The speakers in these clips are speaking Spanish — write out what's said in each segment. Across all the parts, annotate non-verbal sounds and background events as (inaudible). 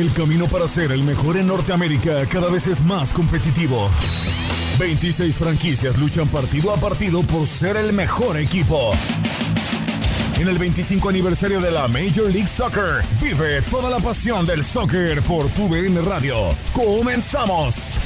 El camino para ser el mejor en Norteamérica cada vez es más competitivo. 26 franquicias luchan partido a partido por ser el mejor equipo. En el 25 aniversario de la Major League Soccer, vive toda la pasión del soccer por tu VN Radio. ¡Comenzamos!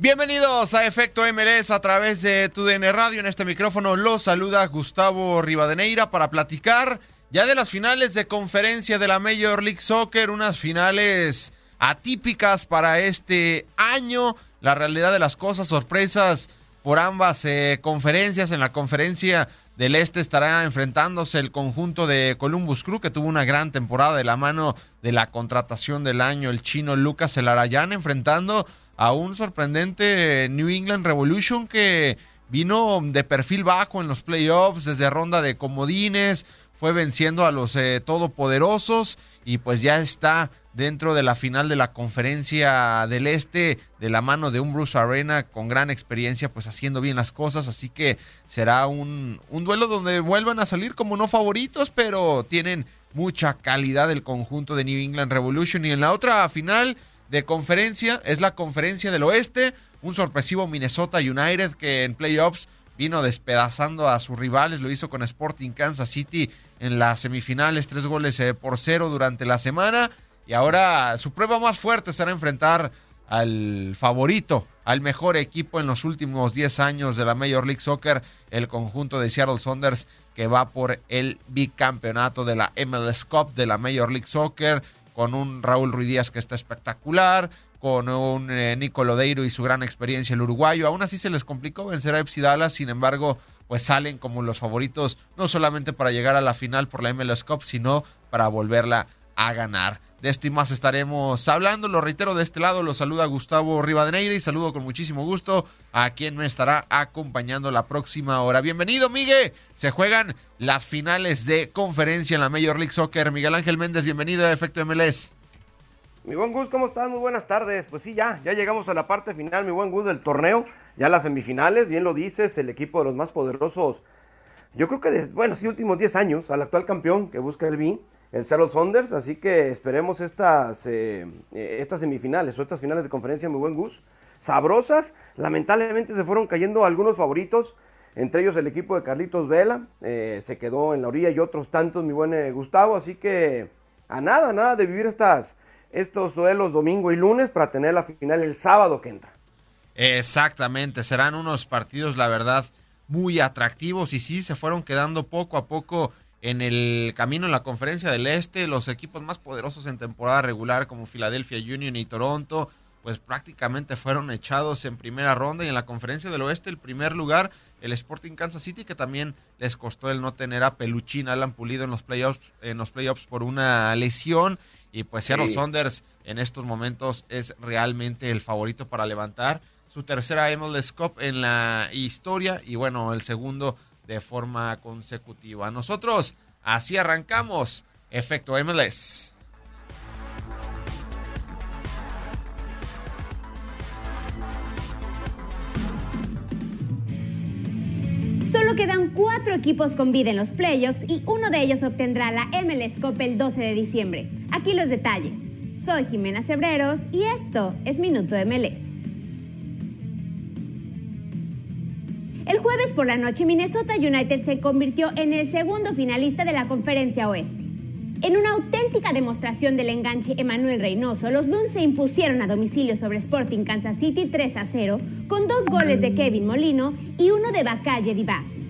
Bienvenidos a Efecto MLS a través de TUDN Radio. En este micrófono los saluda Gustavo Rivadeneira para platicar ya de las finales de conferencia de la Major League Soccer, unas finales atípicas para este año. La realidad de las cosas, sorpresas por ambas eh, conferencias. En la conferencia del Este estará enfrentándose el conjunto de Columbus Crew, que tuvo una gran temporada de la mano de la contratación del año, el chino Lucas Elarayán, enfrentando a un sorprendente New England Revolution que vino de perfil bajo en los playoffs, desde ronda de comodines, fue venciendo a los eh, todopoderosos y pues ya está dentro de la final de la conferencia del Este de la mano de un Bruce Arena con gran experiencia pues haciendo bien las cosas. Así que será un, un duelo donde vuelvan a salir como no favoritos pero tienen mucha calidad el conjunto de New England Revolution. Y en la otra final de conferencia, es la conferencia del oeste, un sorpresivo Minnesota United que en playoffs vino despedazando a sus rivales, lo hizo con Sporting Kansas City en las semifinales, tres goles eh, por cero durante la semana, y ahora su prueba más fuerte será enfrentar al favorito, al mejor equipo en los últimos 10 años de la Major League Soccer, el conjunto de Seattle Saunders que va por el bicampeonato de la MLS Cup de la Major League Soccer con un Raúl Ruiz Díaz que está espectacular, con un eh, Nico Lodeiro y su gran experiencia el uruguayo. Aún así se les complicó vencer a Epsi Dallas, sin embargo, pues salen como los favoritos, no solamente para llegar a la final por la MLS Cup, sino para volverla a ganar. De esto y más estaremos hablando. Lo reitero, de este lado lo saluda Gustavo Rivadeneira y saludo con muchísimo gusto a quien me estará acompañando la próxima hora. Bienvenido, Miguel. Se juegan las finales de conferencia en la Major League Soccer. Miguel Ángel Méndez, bienvenido a Efecto MLS. Mi buen Gus, ¿cómo estás? Muy buenas tardes. Pues sí, ya, ya llegamos a la parte final, mi buen Gus, del torneo. Ya las semifinales, bien lo dices, el equipo de los más poderosos. Yo creo que, de, bueno, sí, últimos 10 años, al actual campeón que busca el B el Seattle Saunders, así que esperemos estas, eh, eh, estas semifinales o estas finales de conferencia, muy buen Gus, sabrosas, lamentablemente se fueron cayendo algunos favoritos, entre ellos el equipo de Carlitos Vela, eh, se quedó en la orilla y otros tantos, mi buen Gustavo, así que a nada, nada de vivir estas, estos duelos domingo y lunes para tener la final el sábado que entra. Exactamente, serán unos partidos, la verdad, muy atractivos y sí, se fueron quedando poco a poco en el camino en la conferencia del Este, los equipos más poderosos en temporada regular como Philadelphia Union y Toronto, pues prácticamente fueron echados en primera ronda. Y en la conferencia del Oeste el primer lugar el Sporting Kansas City que también les costó el no tener a Peluchín Alan Pulido en los playoffs en los playoffs por una lesión. Y pues Seattle Saunders en estos momentos es realmente el favorito para levantar su tercera MLS Cup en la historia. Y bueno, el segundo de forma consecutiva. Nosotros así arrancamos. Efecto MLS. Solo quedan cuatro equipos con vida en los playoffs y uno de ellos obtendrá la MLS Cup el 12 de diciembre. Aquí los detalles. Soy Jimena Cebreros y esto es Minuto MLS. El jueves por la noche, Minnesota United se convirtió en el segundo finalista de la Conferencia Oeste. En una auténtica demostración del enganche Emanuel Reynoso, los Duns se impusieron a domicilio sobre Sporting Kansas City 3 a 0, con dos goles de Kevin Molino y uno de Bacalle Dibasi.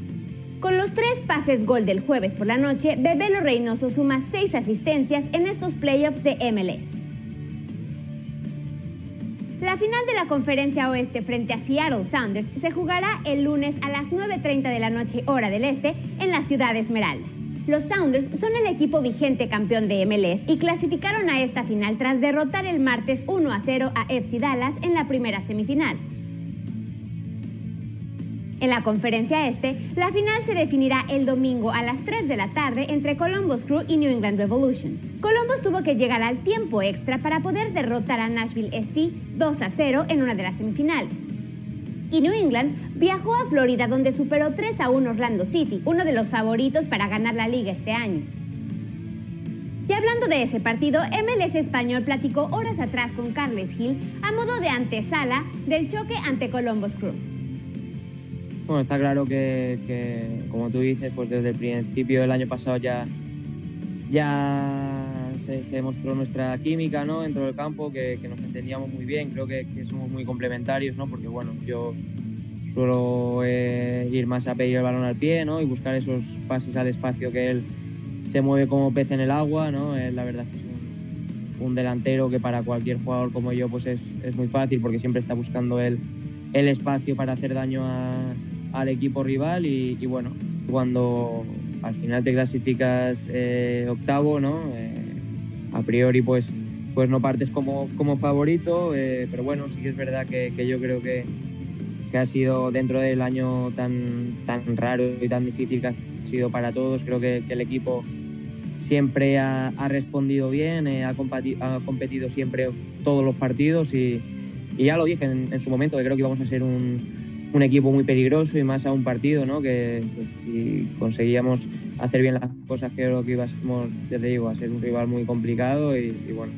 Con los tres pases gol del jueves por la noche, Bebelo Reynoso suma seis asistencias en estos playoffs de MLS. La final de la conferencia oeste frente a Seattle Sounders se jugará el lunes a las 9.30 de la noche hora del este en la ciudad de Esmeralda. Los Sounders son el equipo vigente campeón de MLS y clasificaron a esta final tras derrotar el martes 1 a 0 a FC Dallas en la primera semifinal. En la conferencia este, la final se definirá el domingo a las 3 de la tarde entre Columbus Crew y New England Revolution. Columbus tuvo que llegar al tiempo extra para poder derrotar a Nashville SC 2 a 0 en una de las semifinales. Y New England viajó a Florida donde superó 3 a 1 Orlando City, uno de los favoritos para ganar la liga este año. Y hablando de ese partido, MLS Español platicó horas atrás con Carles Gil a modo de antesala del choque ante Columbus Crew. Bueno, está claro que, como tú dices, pues desde el principio del año pasado ya, ya se, mostró nuestra química ¿no? dentro del campo, que, nos entendíamos muy bien, creo que, somos muy complementarios, ¿no? porque bueno, yo suelo eh, ir más a pedir el balón al pie ¿no? y buscar esos pases al espacio que él se mueve como pez en el agua, ¿no? la verdad es que es un, delantero que para cualquier jugador como yo pues es, es muy fácil porque siempre está buscando el, el espacio para hacer daño a al equipo rival y, bueno, cuando al final te clasificas eh, octavo, ¿no? Eh, a priori pues, pues no partes como, como favorito, eh, pero bueno, sí que es verdad que, yo creo que, que, ha sido dentro del año tan, tan raro y tan difícil que ha sido para todos, creo que, el equipo siempre ha, respondido bien, ha, competido, ha, competido siempre todos los partidos y, ya lo dije en, en su momento, que creo que íbamos a ser un, un equipo muy peligroso y más a un partido, ¿no? Que si conseguíamos hacer bien las cosas, creo que íbamos, ya te digo, a ser un rival muy complicado y, bueno,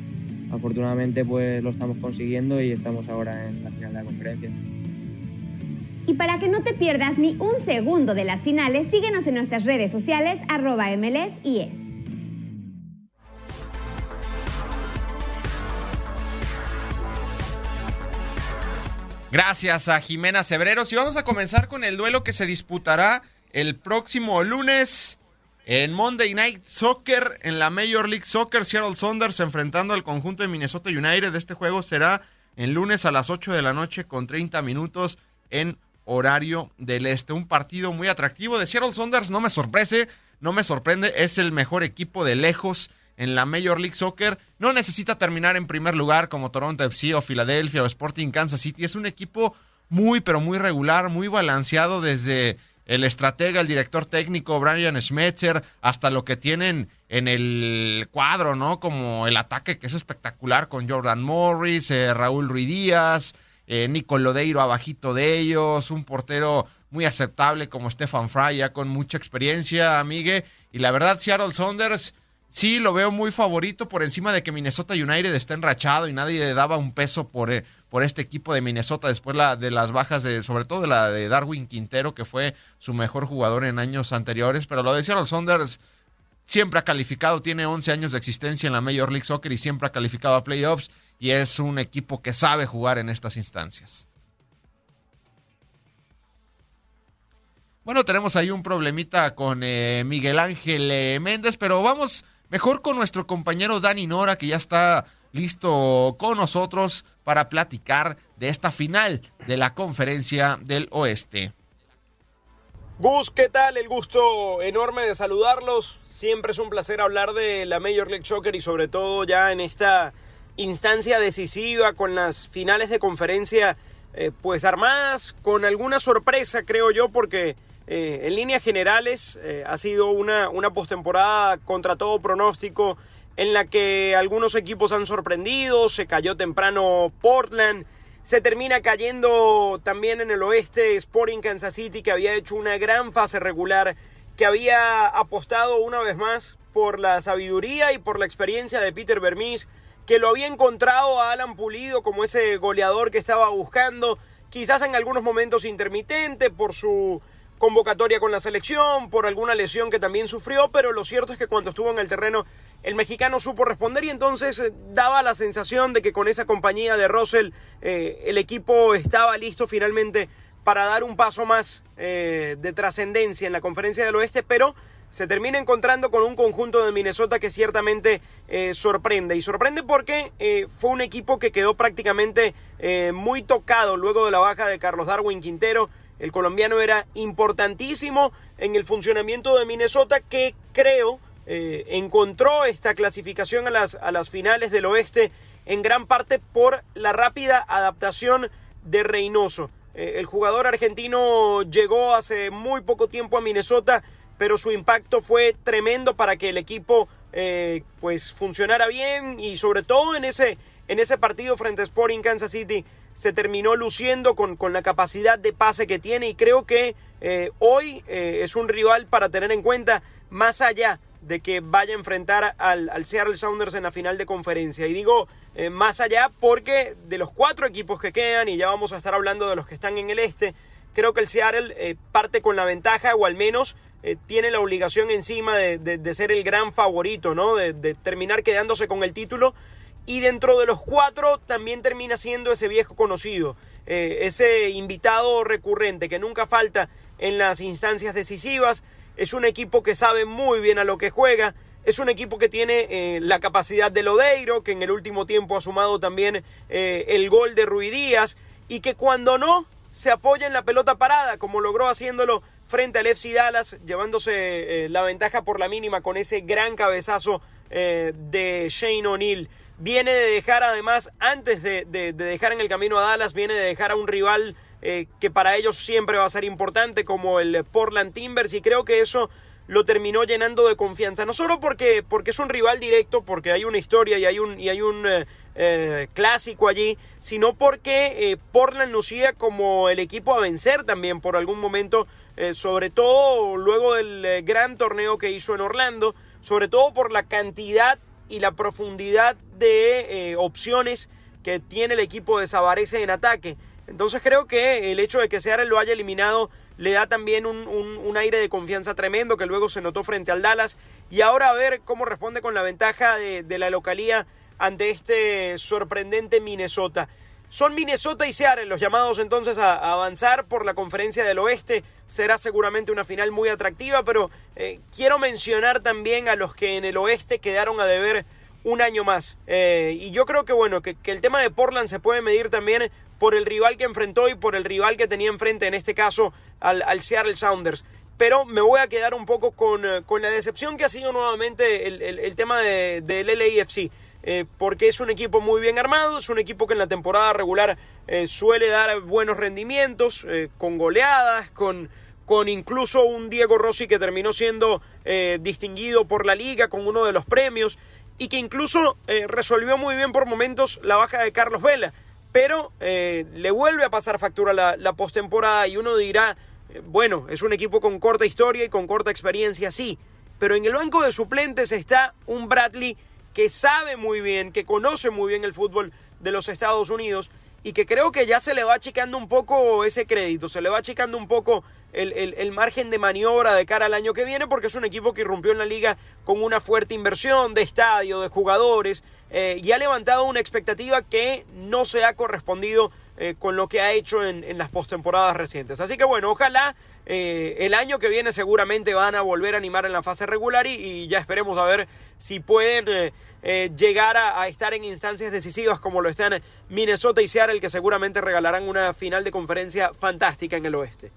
afortunadamente pues lo estamos consiguiendo y estamos ahora en la final de la conferencia. Y para que no te pierdas ni un segundo de las finales, síguenos en nuestras redes sociales arroba MLS y es. Gracias a Jimena Cebreros. Y vamos a comenzar con el duelo que se disputará el próximo lunes en Monday Night Soccer en la Major League Soccer. Seattle Saunders enfrentando al conjunto de Minnesota United. Este juego será el lunes a las 8 de la noche con 30 minutos en horario del este. Un partido muy atractivo de Seattle Saunders. No me sorprende, no me sorprende. Es el mejor equipo de lejos en la Major League Soccer. No necesita terminar en primer lugar como Toronto FC o Filadelfia o Sporting Kansas City. Es un equipo muy, pero muy regular, muy balanceado desde el estratega, el director técnico Brian Schmetzer, hasta lo que tienen en el cuadro, ¿no? Como el ataque que es espectacular con Jordan Morris, eh, Raúl Ruiz Díaz, eh, Nico Lodeiro abajito de ellos, un portero muy aceptable como Stefan Fry, ya con mucha experiencia, amigue. Y la verdad, Seattle Saunders sí lo veo muy favorito por encima de que Minnesota United está enrachado y nadie daba un peso por, eh, por este equipo de Minnesota después la, de las bajas de, sobre todo de la de Darwin Quintero, que fue su mejor jugador en años anteriores. Pero lo de Seattle Saunders siempre ha calificado, tiene 11 años de existencia en la Major League Soccer y siempre ha calificado a playoffs y es un equipo que sabe jugar en estas instancias. Bueno, tenemos ahí un problemita con eh, Miguel Ángel eh, Méndez, pero vamos Mejor con nuestro compañero Dani Nora, que ya está listo con nosotros para platicar de esta final de la conferencia del oeste. Gus, ¿qué tal? El gusto enorme de saludarlos. Siempre es un placer hablar de la Major League Soccer y sobre todo ya en esta instancia decisiva con las finales de conferencia eh, pues armadas con alguna sorpresa creo yo porque eh, en líneas generales, eh, ha sido una, una postemporada contra todo pronóstico en la que algunos equipos han sorprendido, se cayó temprano Portland, se termina cayendo también en el oeste Sporting Kansas City, que había hecho una gran fase regular, que había apostado una vez más por la sabiduría y por la experiencia de Peter Vermis, que lo había encontrado a Alan Pulido como ese goleador que estaba buscando, quizás en algunos momentos intermitente por su convocatoria con la selección, por alguna lesión que también sufrió, pero lo cierto es que cuando estuvo en el terreno el mexicano supo responder y entonces eh, daba la sensación de que con esa compañía de Russell eh, el equipo estaba listo finalmente para dar un paso más eh, de trascendencia en la conferencia del oeste, pero se termina encontrando con un conjunto de Minnesota que ciertamente sorprende. Y sorprende porque fue un equipo que quedó prácticamente muy tocado luego de la baja de Carlos Darwin Quintero. El colombiano era importantísimo en el funcionamiento de Minnesota que creo eh, encontró esta clasificación a las, a las finales del oeste en gran parte por la rápida adaptación de Reynoso. Eh, el jugador argentino llegó hace muy poco tiempo a Minnesota, pero su impacto fue tremendo para que el equipo eh, pues funcionara bien y sobre todo en ese, en ese partido frente a Sporting Kansas City se terminó luciendo con, con la capacidad de pase que tiene y creo que eh, hoy es un rival para tener en cuenta más allá de que vaya a enfrentar al, al Seattle Sounders en la final de conferencia. Y digo eh, más allá porque de los cuatro equipos que quedan, y ya vamos a estar hablando de los que están en el este, creo que el Seattle eh, parte con la ventaja o al menos eh, tiene la obligación encima de, ser el gran favorito, ¿no? De, terminar quedándose con el título. Y dentro de los cuatro también termina siendo ese viejo conocido, ese invitado recurrente que nunca falta en las instancias decisivas. Es un equipo que sabe muy bien a lo que juega, es un equipo que tiene eh, la capacidad de Lodeiro, que en el último tiempo ha sumado también eh, el gol de Díaz y que cuando no se apoya en la pelota parada, como logró haciéndolo frente al FC Dallas, llevándose eh, la ventaja por la mínima con ese gran cabezazo de Shane O'Neill. Viene de dejar además, antes de, de, dejar en el camino a Dallas, viene de dejar a un rival que para ellos siempre va a ser importante como el Portland Timbers y creo que eso lo terminó llenando de confianza. No solo porque, porque es un rival directo, porque hay una historia y hay un, y hay un eh, eh, clásico allí, sino porque eh, Portland lucía como el equipo a vencer también por algún momento, sobre todo luego del gran torneo que hizo en Orlando, sobre todo por la cantidad y la profundidad de opciones que tiene el equipo de Sabarese en ataque. Entonces creo que el hecho de que Seattle lo haya eliminado le da también un, aire de confianza tremendo que luego se notó frente al Dallas. Y ahora a ver cómo responde con la ventaja de, la localía ante este sorprendente Minnesota. Son Minnesota y Seattle los llamados entonces a, avanzar por la conferencia del oeste. Será seguramente una final muy atractiva, pero eh, quiero mencionar también a los que en el oeste quedaron a deber un año más. Eh, y yo creo que bueno, que, el tema de Portland se puede medir también por el rival que enfrentó y por el rival que tenía enfrente, en este caso al, Seattle Sounders. Pero me voy a quedar un poco con, eh, la decepción que ha sido nuevamente el, tema del de, LAFC. Eh, porque es un equipo muy bien armado, es un equipo que en la temporada regular eh, suele dar buenos rendimientos, con goleadas, con, con incluso un Diego Rossi que terminó siendo distinguido por la liga con uno de los premios y que incluso resolvió muy bien por momentos la baja de Carlos Vela. Pero eh, le vuelve a pasar factura la, la postemporada y uno dirá, eh, bueno, es un equipo con corta historia y con corta experiencia, sí, pero en el banco de suplentes está un Bradley que sabe muy bien, que conoce muy bien el fútbol de los Estados Unidos y que creo que ya se le va achicando un poco ese crédito, se le va achicando un poco el, margen de maniobra de cara al año que viene, porque es un equipo que irrumpió en la liga con una fuerte inversión de estadio, de jugadores, eh, y ha levantado una expectativa que no se ha correspondido eh, con lo que ha hecho en, las postemporadas recientes. Así que bueno, ojalá eh, el año que viene seguramente van a volver a animar en la fase regular y, ya esperemos a ver si pueden llegar a, a, estar en instancias decisivas como lo están Minnesota y Seattle, que seguramente regalarán una final de conferencia fantástica en el oeste.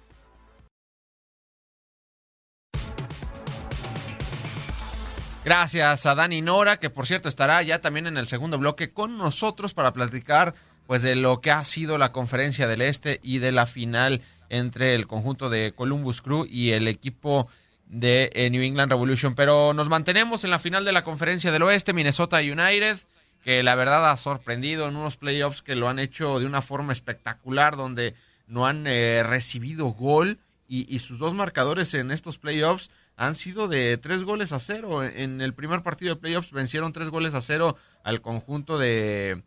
Gracias a Dani Nora, que por cierto estará ya también en el segundo bloque con nosotros para platicar pues de lo que ha sido la conferencia del Este y de la final entre el conjunto de Columbus Crew y el equipo de eh, New England Revolution. Pero nos mantenemos en la final de la conferencia del Oeste, Minnesota United, que la verdad ha sorprendido en unos playoffs que lo han hecho de una forma espectacular, donde no han eh, recibido gol y, y sus dos marcadores en estos playoffs han sido de tres goles a cero. En el primer partido de playoffs vencieron tres goles a cero al conjunto de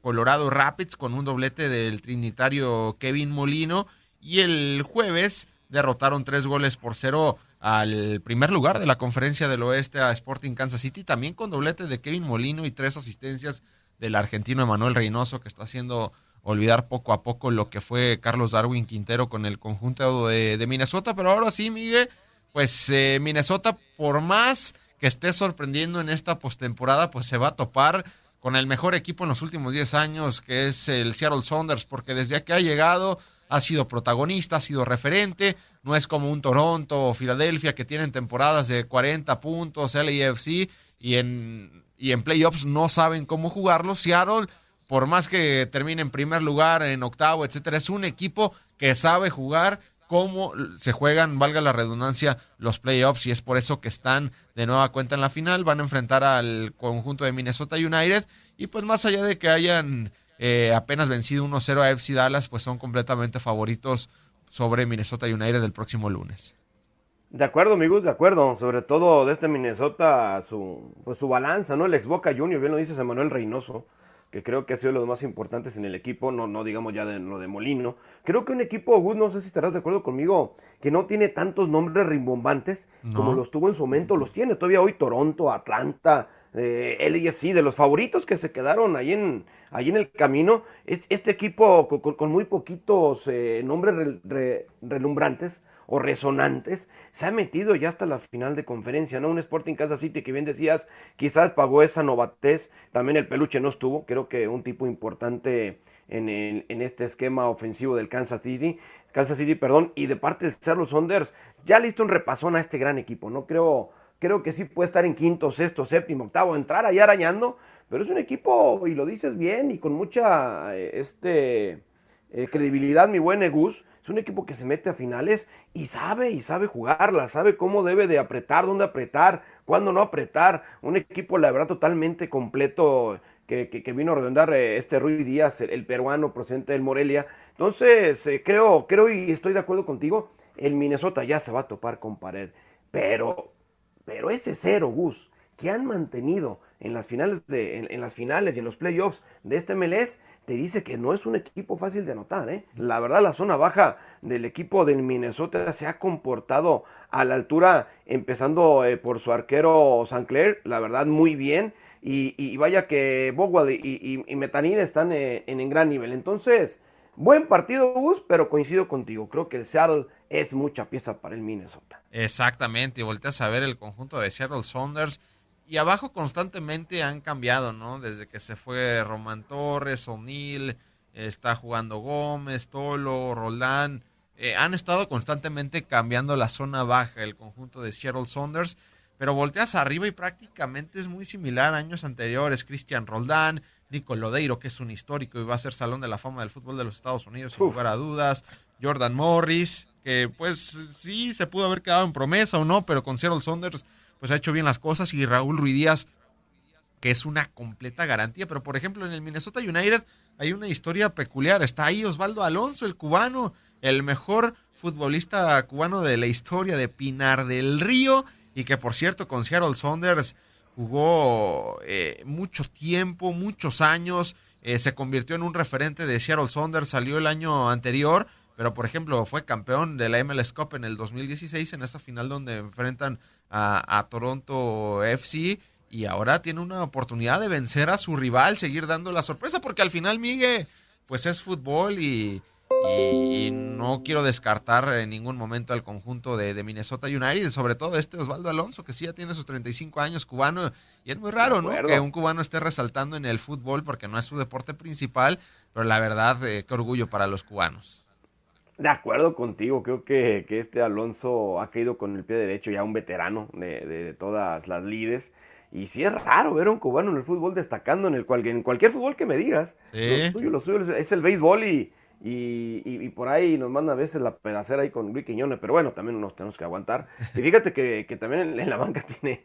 Colorado Rapids con un doblete del trinitario Kevin Molino. Y el jueves derrotaron tres goles por cero al primer lugar de la conferencia del oeste a Sporting Kansas City, también con doblete de Kevin Molino y tres asistencias del argentino Emanuel Reynoso, que está haciendo olvidar poco a poco lo que fue Carlos Darwin Quintero con el conjunto de, de Minnesota. Pero ahora sí, Miguel, pues eh, Minnesota, por más que esté sorprendiendo en esta postemporada, pues se va a topar con el mejor equipo en los últimos 10 años, que es el Seattle Saunders, porque desde que ha llegado ha sido protagonista, ha sido referente, no es como un Toronto o Filadelfia que tienen temporadas de 40 puntos, LAFC, y en, y en playoffs no saben cómo jugarlo. Seattle por más que termine en primer lugar, en octavo, etcétera, es un equipo que sabe jugar cómo se juegan, valga la redundancia, los playoffs y es por eso que están de nueva cuenta en la final. Van a enfrentar al conjunto de Minnesota United y pues más allá de que hayan eh, apenas vencido 1-0 a FC Dallas, pues son completamente favoritos sobre Minnesota United el próximo lunes. De acuerdo, amigos, de acuerdo. Sobre todo de este Minnesota, su, pues su balanza, ¿no? El ex Boca Junior, bien lo dice Manuel Reynoso que creo que ha sido de los más importantes en el equipo, no, no digamos ya de lo de Molino. Creo que un equipo, Gus, no sé si estarás de acuerdo conmigo, que no tiene tantos nombres rimbombantes como los tuvo en su momento, los tiene todavía hoy Toronto, Atlanta, eh, de los favoritos que se quedaron ahí en, ahí en el camino. Es, este equipo con, muy poquitos eh, nombres relumbrantes o resonantes, se ha metido ya hasta la final de conferencia, ¿no? Un Sporting Kansas City que bien decías, quizás pagó esa novatez, también el peluche no estuvo, creo que un tipo importante en, en este esquema ofensivo del Kansas City, Kansas City, perdón, y de parte de Charles Saunders, ya listo un repasón a este gran equipo, ¿no? Creo, creo que sí puede estar en quinto, sexto, séptimo, octavo, entrar ahí arañando, pero es un equipo, y lo dices bien, y con mucha este, eh, credibilidad, mi buen Egus, es un equipo que se mete a finales y sabe, y sabe jugarla, sabe cómo debe de apretar, dónde apretar, cuándo no apretar. Un equipo, la verdad, totalmente completo que, que, vino a redondar eh, este Rui Díaz, el, peruano procedente del Morelia. Entonces, eh, creo, creo y estoy de acuerdo contigo, el Minnesota ya se va a topar con pared. Pero, pero ese cero, Gus, que han mantenido en las finales, de, en las finales y en los playoffs de este MLS, te dice que no es un equipo fácil de anotar. ¿eh? La verdad, la zona baja del equipo del Minnesota se ha comportado a la altura, empezando eh, por su arquero Sancler, la verdad, muy bien. Y, vaya que Bogwell y, y, Metanín están eh, en, en, gran nivel. Entonces, buen partido, Gus, pero coincido contigo. Creo que el Seattle es mucha pieza para el Minnesota. Exactamente, y volteas a ver el conjunto de Seattle Saunders y abajo constantemente han cambiado, ¿no? Desde que se fue Roman Torres, O'Neill, está jugando Gómez, Tolo, Roldán. Eh, han estado constantemente cambiando la zona baja, el conjunto de Seattle Saunders. Pero volteas arriba y prácticamente es muy similar a años anteriores. Cristian Roldán, Nico Lodeiro, que es un histórico y va a ser Salón de la Fama del Fútbol de los Estados Unidos, sin lugar a dudas. Jordan Morris, que pues sí se pudo haber quedado en promesa o no, pero con Seattle Saunders pues ha hecho bien las cosas y Raúl Ruidíaz, que es una completa garantía. Pero por ejemplo, en el Minnesota United hay una historia peculiar. Está ahí Osvaldo Alonso, el cubano, el mejor futbolista cubano de la historia de Pinar del Río y que por cierto con Seattle Saunders jugó eh, mucho tiempo, muchos años, eh, se convirtió en un referente de Seattle Saunders, salió el año anterior, pero por ejemplo fue campeón de la MLS Cup en el 2016 en esta final donde enfrentan a, Toronto FC y ahora tiene una oportunidad de vencer a su rival, seguir dando la sorpresa, porque al final, Miguel, pues es fútbol y, no quiero descartar en ningún momento al conjunto de, Minnesota United, sobre todo este Osvaldo Alonso, que sí ya tiene sus 35 años cubano, y es muy raro, ¿no? Que un cubano esté resaltando en el fútbol porque no es su deporte principal, pero la verdad, eh, qué orgullo para los cubanos. De acuerdo contigo, creo que, este Alonso ha caído con el pie derecho, ya un veterano de, todas las lides. Y sí es raro ver a un cubano en el fútbol destacando en, el cual, en cualquier fútbol que me digas. Lo suyo, lo suyo es el béisbol y, y, por ahí nos manda a veces la pedacera ahí con Luis Quiñones, pero bueno, también nos tenemos que aguantar. Y fíjate que, también en, la banca (laughs) tiene,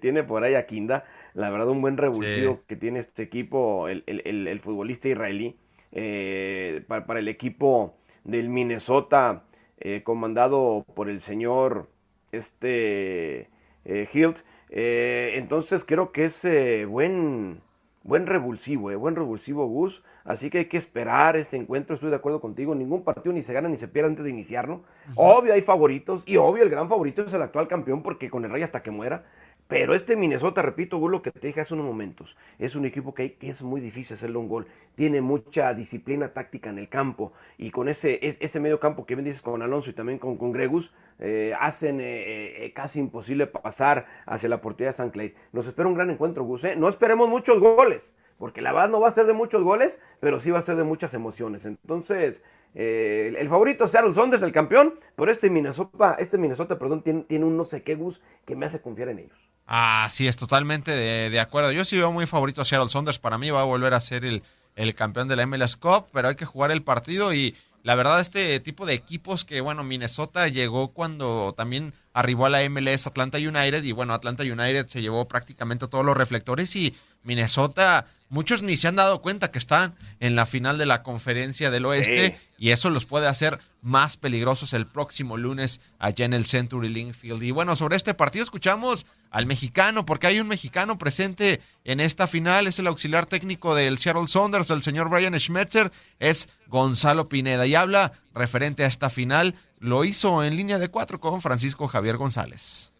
tiene por ahí a Kinda, la verdad un buen revulsivo que tiene este equipo, el, el, futbolista israelí, eh, para, para el equipo del Minnesota, eh, comandado por el señor este eh, Hilt. Eh, entonces creo que es buen, buen revulsivo, buen revulsivo Gus. Así que hay que esperar este encuentro. Estoy de acuerdo contigo. Ningún partido ni se gana ni se pierde antes de iniciarlo. Obvio hay favoritos y obvio el gran favorito es el actual campeón porque con el Rey hasta que muera. Pero este Minnesota, repito, lo que te dije hace unos momentos, es un equipo que, es muy difícil hacerle un gol. Tiene mucha disciplina táctica en el campo. Y con ese, ese medio campo que bien dices con Alonso y también con, Gregus, eh, hacen eh, eh, casi imposible pasar hacia la portería de San Clay. Nos espera un gran encuentro, Gus. No esperemos muchos goles, porque la verdad no va a ser de muchos goles, pero sí va a ser de muchas emociones. Entonces, el favorito Seattle Saunders, el campeón, pero este Minnesota, este Minnesota, perdón, tiene, tiene un no sé qué Gus que me hace confiar en ellos. Ah, sí, es totalmente de, acuerdo. Yo sí veo muy favorito a Seattle Saunders. Para mí va a volver a ser el, el campeón de la MLS Cup, pero hay que jugar el partido y la verdad este tipo de equipos que, bueno, Minnesota llegó cuando también arribó a la MLS Atlanta United y bueno, Atlanta United se llevó prácticamente todos los reflectores y Minnesota, muchos ni se han dado cuenta que están en la final de la conferencia del oeste y eso los puede hacer más peligrosos el próximo lunes allá en el Century Link Field. Y bueno, sobre este partido escuchamos al mexicano, porque hay un mexicano presente en esta final, es el auxiliar técnico del Seattle Saunders, el señor Brian Schmetzer, es Gonzalo Pineda y habla referente a esta final, lo hizo en línea de cuatro con Francisco Javier González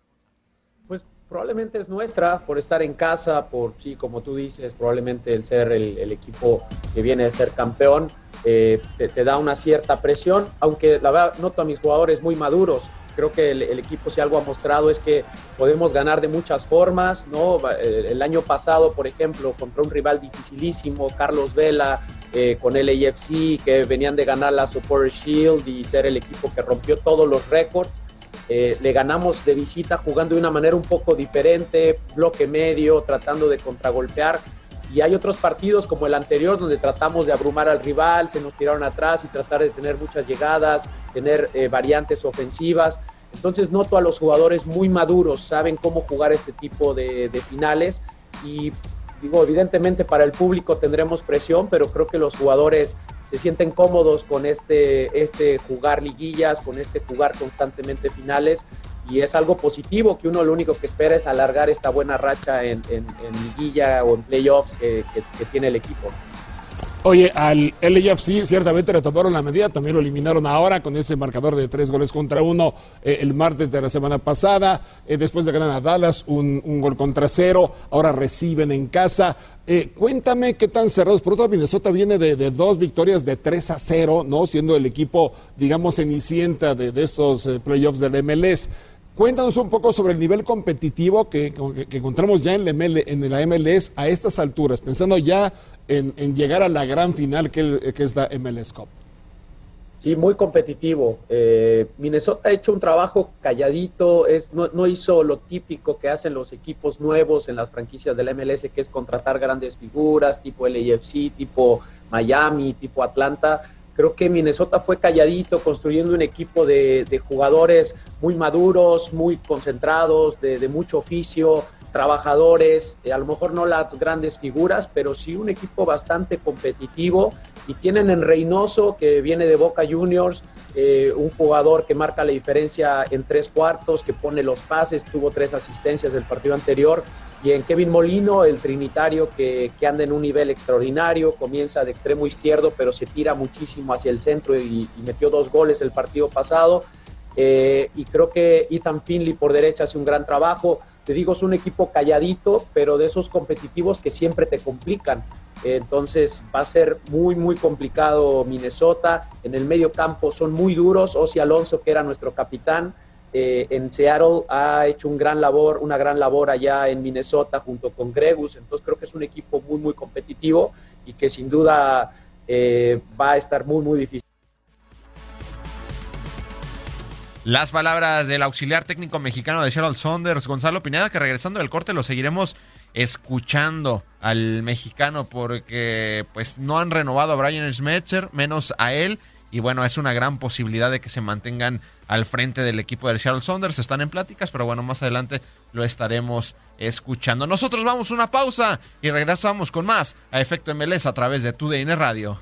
probablemente es nuestra por estar en casa, por, sí, como tú dices, probablemente el ser el, equipo que viene a ser campeón eh, te, da una cierta presión, aunque la verdad noto a mis jugadores muy maduros. Creo que el, equipo si algo ha mostrado es que podemos ganar de muchas formas, ¿no? Eh, el año pasado, por ejemplo, contra un rival dificilísimo, Carlos Vela, eh, con el AFC, que venían de ganar la Supporter Shield y ser el equipo que rompió todos los récords eh, le ganamos de visita jugando de una manera un poco diferente, bloque medio, tratando de contragolpear. Y hay otros partidos como el anterior donde tratamos de abrumar al rival, se nos tiraron atrás y tratar de tener muchas llegadas, tener eh, variantes ofensivas. Entonces noto a los jugadores muy maduros, saben cómo jugar este tipo de, de finales y digo, evidentemente para el público tendremos presión, pero creo que los jugadores se sienten cómodos con este, este jugar liguillas, con este jugar constantemente finales y es algo positivo que uno lo único que espera es alargar esta buena racha en, liguilla o en playoffs que tiene el equipo. Oye, al LAFC ciertamente le tomaron la medida, también lo eliminaron ahora con ese marcador de tres goles contra uno eh, el martes de la semana pasada, eh, después de ganar a Dallas un, gol contra cero, ahora reciben en casa. Eh, cuéntame qué tan cerrados, por otro Minnesota viene de, dos victorias de 3 a 0, ¿no? Siendo el equipo, digamos, cenicienta de, de estos playoffs del MLS. Cuéntanos un poco sobre el nivel competitivo que, encontramos ya en la, en la, MLS a estas alturas, pensando ya en, llegar a la gran final que, es la MLS Cup. Sí, muy competitivo. Eh, Minnesota ha hecho un trabajo calladito, es, no, no, hizo lo típico que hacen los equipos nuevos en las franquicias de la MLS, que es contratar grandes figuras, tipo LAFC, tipo Miami, tipo Atlanta Creo que Minnesota fue calladito, construyendo un equipo de, jugadores muy maduros, muy concentrados, de, mucho oficio, trabajadores, eh, a lo mejor no las grandes figuras, pero sí un equipo bastante competitivo. Y tienen en Reynoso, que viene de Boca Juniors, eh, un jugador que marca la diferencia en tres cuartos, que pone los pases, tuvo tres asistencias del partido anterior y en Kevin Molino, el trinitario que, anda en un nivel extraordinario, comienza de extremo izquierdo, pero se tira muchísimo hacia el centro y, metió dos goles el partido pasado. Eh, y creo que Ethan Finley por derecha hace un gran trabajo. Te digo, es un equipo calladito, pero de esos competitivos que siempre te complican. Entonces va a ser muy, muy complicado Minnesota. En el medio campo son muy duros. Osi Alonso, que era nuestro capitán, eh, en Seattle ha hecho un gran labor, una gran labor allá en Minnesota junto con Gregus, entonces creo que es un equipo muy, muy competitivo y que sin duda eh, va a estar muy, muy difícil. Las palabras del auxiliar técnico mexicano de Seattle Saunders, Gonzalo Pineda, que regresando del corte lo seguiremos escuchando al mexicano porque pues no han renovado a Brian Schmetzer, menos a él y bueno, es una gran posibilidad de que se mantengan al frente del equipo del Seattle Saunders. Están en pláticas, pero bueno, más adelante lo estaremos escuchando. Nosotros vamos a una pausa y regresamos con más a Efecto MLS a través de TUDN Radio.